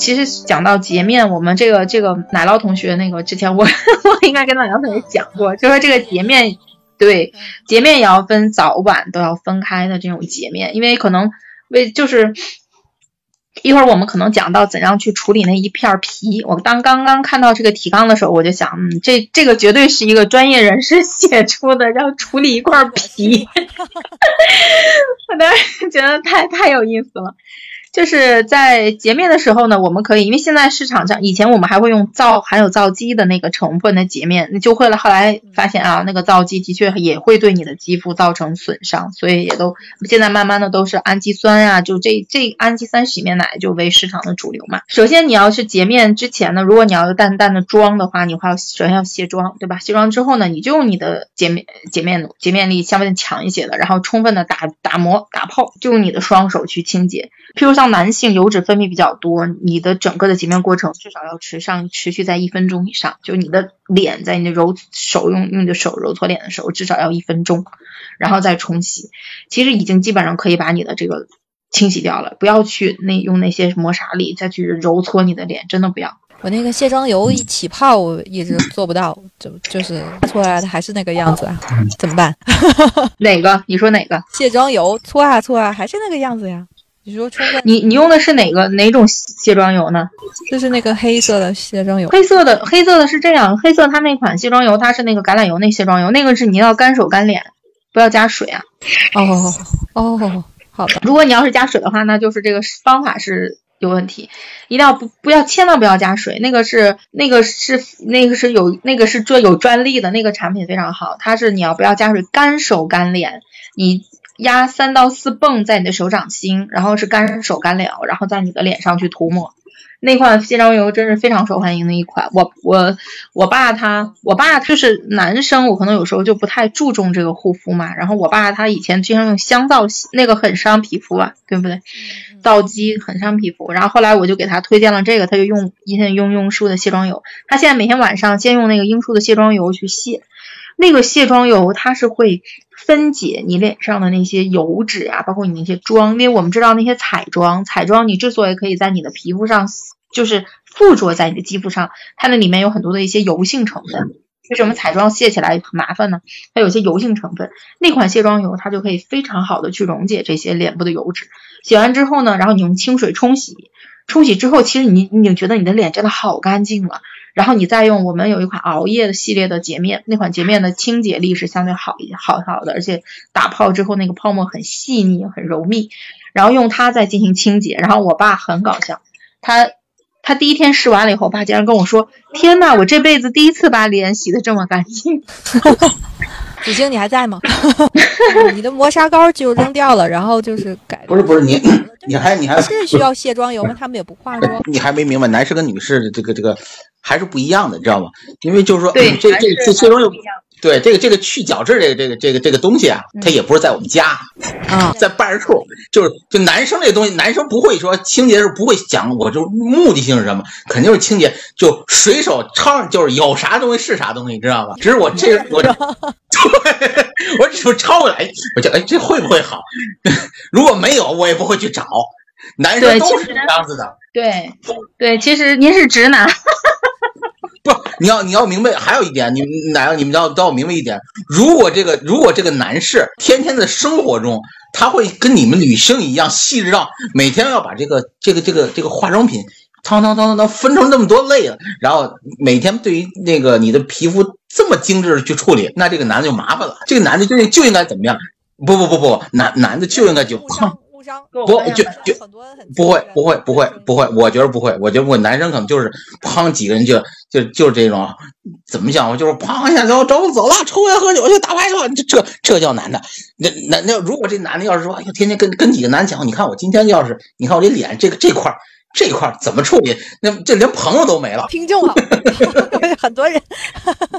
其实讲到洁面，我们这个这个奶酪同学那个之前我 我应该跟奶酪同学讲过，就说这个洁面对洁面也要分早晚都要分开的这种洁面，因为可能为就是一会儿我们可能讲到怎样去处理那一片皮。我当刚刚看到这个提纲的时候，我就想，嗯，这这个绝对是一个专业人士 写出的，要处理一块皮，我当时觉得太太有意思了。就是在洁面的时候呢，我们可以，因为现在市场上，以前我们还会用皂含有皂基的那个成分的洁面，那就会了。后来发现啊，那个皂基的确也会对你的肌肤造成损伤，所以也都现在慢慢的都是氨基酸呀，就这这氨基酸洗面奶就为市场的主流嘛。首先你要是洁面之前呢，如果你要淡淡的妆的话，你要首先要卸妆，对吧？卸妆之后呢，你就用你的洁面洁面乳，洁面力相对强一些的，然后充分的打打磨打泡，就用你的双手去清洁，譬如。像男性油脂分泌比较多，你的整个的洁面过程至少要持上持续在一分钟以上。就你的脸在你的揉手用用你的手揉搓脸的时候，至少要一分钟，然后再冲洗。其实已经基本上可以把你的这个清洗掉了。不要去那用那些磨砂力再去揉搓你的脸，真的不要。我那个卸妆油一起泡，我一直做不到，就就是搓来的还是那个样子啊，怎么办？哪个？你说哪个？卸妆油搓啊搓啊，还是那个样子呀。你说充分，你你用的是哪个哪种卸妆油呢？就是那个黑色的卸妆油。黑色的黑色的是这样，黑色它那款卸妆油它是那个橄榄油那卸妆油，那个是你要干手干脸，不要加水啊。哦哦，好的。如果你要是加水的话，那就是这个方法是有问题，一定要不不要千万不要加水，那个是那个是那个是有那个是专有专利的那个产品非常好，它是你要不要加水，干手干脸，你。压三到四泵在你的手掌心，然后是干手干脸，然后在你的脸上去涂抹。那款卸妆油真是非常受欢迎的一款。我我我爸他，我爸就是男生，我可能有时候就不太注重这个护肤嘛。然后我爸他以前经常用香皂洗，那个很伤皮肤啊，对不对？皂基很伤皮肤。然后后来我就给他推荐了这个，他就用一天用用树的卸妆油。他现在每天晚上先用那个英树的卸妆油去卸。那个卸妆油它是会分解你脸上的那些油脂啊，包括你那些妆，因为我们知道那些彩妆，彩妆你之所以可以在你的皮肤上，就是附着在你的肌肤上，它那里面有很多的一些油性成分。为什么彩妆卸起来很麻烦呢？它有些油性成分，那款卸妆油它就可以非常好的去溶解这些脸部的油脂。洗完之后呢，然后你用清水冲洗，冲洗之后，其实你你就觉得你的脸真的好干净了。然后你再用我们有一款熬夜的系列的洁面，那款洁面的清洁力是相对好一好好的，而且打泡之后那个泡沫很细腻很柔密，然后用它再进行清洁。然后我爸很搞笑，他他第一天试完了以后，我爸竟然跟我说：“天呐，我这辈子第一次把脸洗得这么干净。”子晶，你还在吗？你的磨砂膏就扔掉了，然后就是改。不是不是你，你还你还是需要卸妆油吗？他们也不化妆。你还没明白，男士跟女士的这个这个还是不一样的，你知道吗？因为就是说，这这这卸妆油。对这个这个去角质这个这个这个这个东西啊，它也不是在我们家啊，在办事处，就是就男生这东西，男生不会说清洁是不会讲，我就目的性是什么？肯定是清洁，就随手抄，就是有啥东西是啥东西，你知道吧？只是我这我对，我只是抄过来，我就哎这会不会好？如果没有，我也不会去找。男生都是这样子的，对对，其实您是直男。你要你要明白，还有一点，你哪你们要都要明白一点，如果这个如果这个男士天天的生活中，他会跟你们女性一样细致到每天要把这个这个这个这个化妆品，汤汤汤汤汤分成那么多类了，然后每天对于那个你的皮肤这么精致的去处理，那这个男的就麻烦了。这个男的就就应该怎么样？不不不不，男男的就应该就。不就就不会不会不会不会，我觉得不会，我觉得我男生可能就是砰几个人就就就是这种怎么讲，就是砰一下就走走了，抽烟喝酒去打牌去了，这这这叫男的。那那那如果这男的要是说，哎呀，天天跟跟几个男讲，你看我今天要是你看我这脸这个这块这一块儿怎么处理？那这连朋友都没了。听众啊，很多人。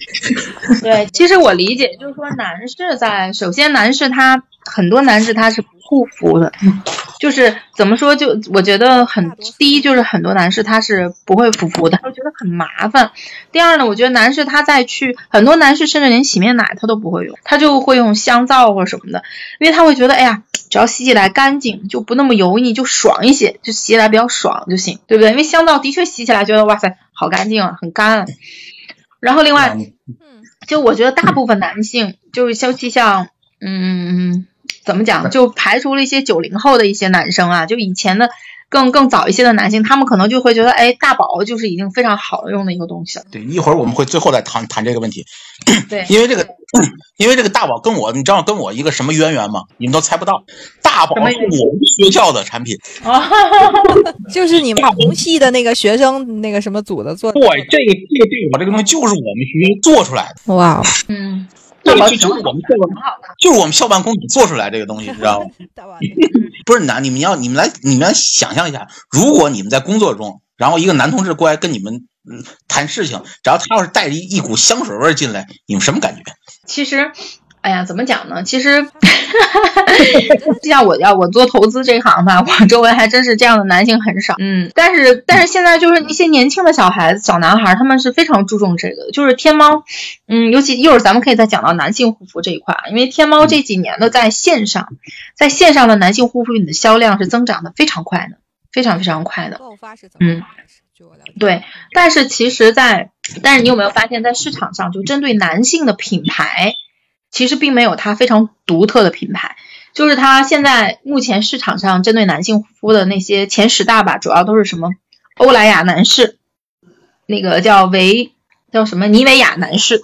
对，其实我理解，就是说男士在首先男士他很多男士他是不护肤的，就是怎么说就我觉得很第一就是很多男士他是不会护肤的，我觉得很麻烦。第二呢，我觉得男士他再去很多男士甚至连洗面奶他都不会用，他就会用香皂或者什么的，因为他会觉得哎呀，只要洗起来干净就不那么油腻，就爽一些，就洗起来比较爽就行，对不对？因为香皂的确洗起来觉得哇塞好干净啊，很干。然后另外，就我觉得大部分男性就是尤其像嗯怎么讲，就排除了一些九零后的一些男生啊，就以前的更更早一些的男性，他们可能就会觉得，哎，大宝就是已经非常好用的一个东西了。对，一会儿我们会最后再谈谈这个问题。对，因为这个，因为这个大宝跟我，你知道跟我一个什么渊源吗？你们都猜不到。大宝是我们学校的产品，就是你们同系的那个学生那个什么组的做。对，这个这个这个这个东西就是我们学校做出来的。哇，嗯。对，就是我们校办，就是我们校办公室做出来这个东西，知道吗？不是男，你们要你们来，你们来想象一下，如果你们在工作中，然后一个男同志过来跟你们谈事情，然后他要是带着一一股香水味进来，你们什么感觉？其实。哎呀，怎么讲呢？其实，像我要我做投资这一行吧，我周围还真是这样的男性很少。嗯，但是但是现在就是一些年轻的小孩子、小男孩，他们是非常注重这个的。就是天猫，嗯，尤其一会儿咱们可以再讲到男性护肤这一块，因为天猫这几年的在线上，在线上的男性护肤品的销量是增长的非常快的，非常非常快的。嗯，对。但是其实，在但是你有没有发现，在市场上就针对男性的品牌？其实并没有它非常独特的品牌，就是它现在目前市场上针对男性护肤的那些前十大吧，主要都是什么欧莱雅男士，那个叫维叫什么妮维雅男士，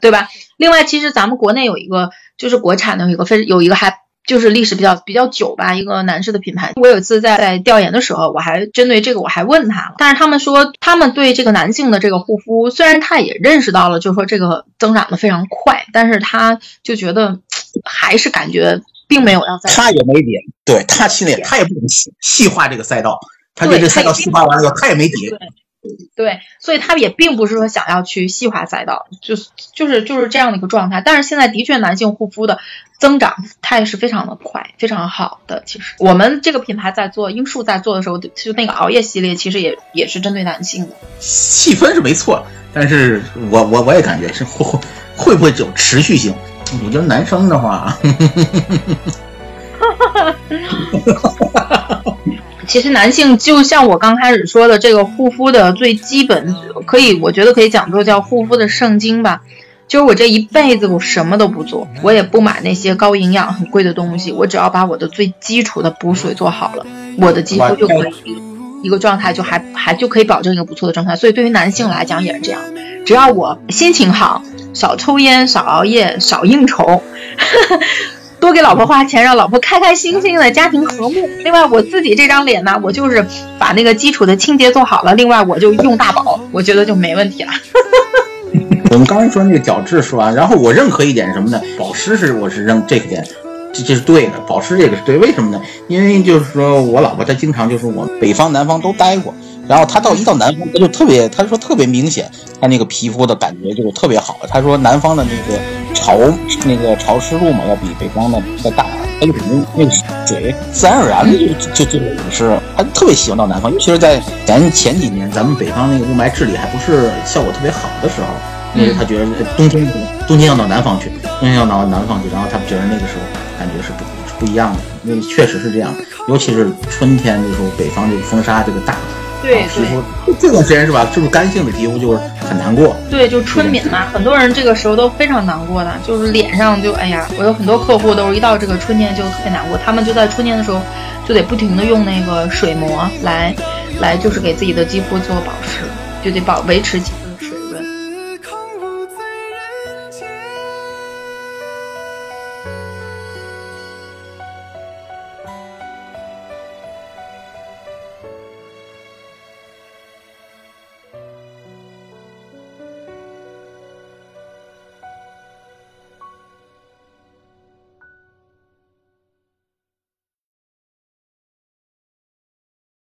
对吧？另外，其实咱们国内有一个就是国产的有一个非有一个还。就是历史比较比较久吧，一个男士的品牌。我有一次在在调研的时候，我还针对这个我还问他了，但是他们说他们对这个男性的这个护肤，虽然他也认识到了，就是说这个增长的非常快，但是他就觉得还是感觉并没有要在。他也没底，对他心里他也不懂细细化这个赛道，他对这赛道细化完了以后他也没底。对，所以他也并不是说想要去细化赛道，就是就是就是这样的一个状态。但是现在的确男性护肤的增长它也是非常的快，非常好的。其实我们这个品牌在做英树在做的时候，就那个熬夜系列，其实也也是针对男性的。细分是没错，但是我我我也感觉是会会不会有持续性？我觉得男生的话。其实男性就像我刚开始说的，这个护肤的最基本，可以我觉得可以讲作叫护肤的圣经吧。就是我这一辈子我什么都不做，我也不买那些高营养很贵的东西，我只要把我的最基础的补水做好了，我的肌肤就可以一个状态就还还就可以保证一个不错的状态。所以对于男性来讲也是这样，只要我心情好，少抽烟，少熬夜，少应酬。多给老婆花钱，让老婆开开心心的，家庭和睦。另外，我自己这张脸呢，我就是把那个基础的清洁做好了。另外，我就用大宝，我觉得就没问题了。我们刚才说那个角质说完？然后我认可一点什么呢？保湿是我是认这个点，这这是对的。保湿这个是对，为什么呢？因为就是说我老婆她经常就是我北方南方都待过。然后她到一到南方，她就特别，她说特别明显，她那个皮肤的感觉就特别好。她说南方的那个潮，那个潮湿度嘛，要比北方的再大，他就肯定那个水自然而然的就就就流失。他特别喜欢到南方，尤其是在咱前几年，咱们北方那个雾霾治理还不是效果特别好的时候，因为他觉得冬天冬天要到南方去，冬天要到南方去，然后他觉得那个时候感觉是不不一样的。那确实是这样，尤其是春天的时候，北方这个风沙这个大。对，皮肤这段时间是吧？是不是干性的皮肤就是很难过？对，就春敏嘛，很多人这个时候都非常难过的，就是脸上就哎呀，我有很多客户都是一到这个春天就特别难过，他们就在春天的时候就得不停的用那个水膜来，来就是给自己的肌肤做保湿，就得保维持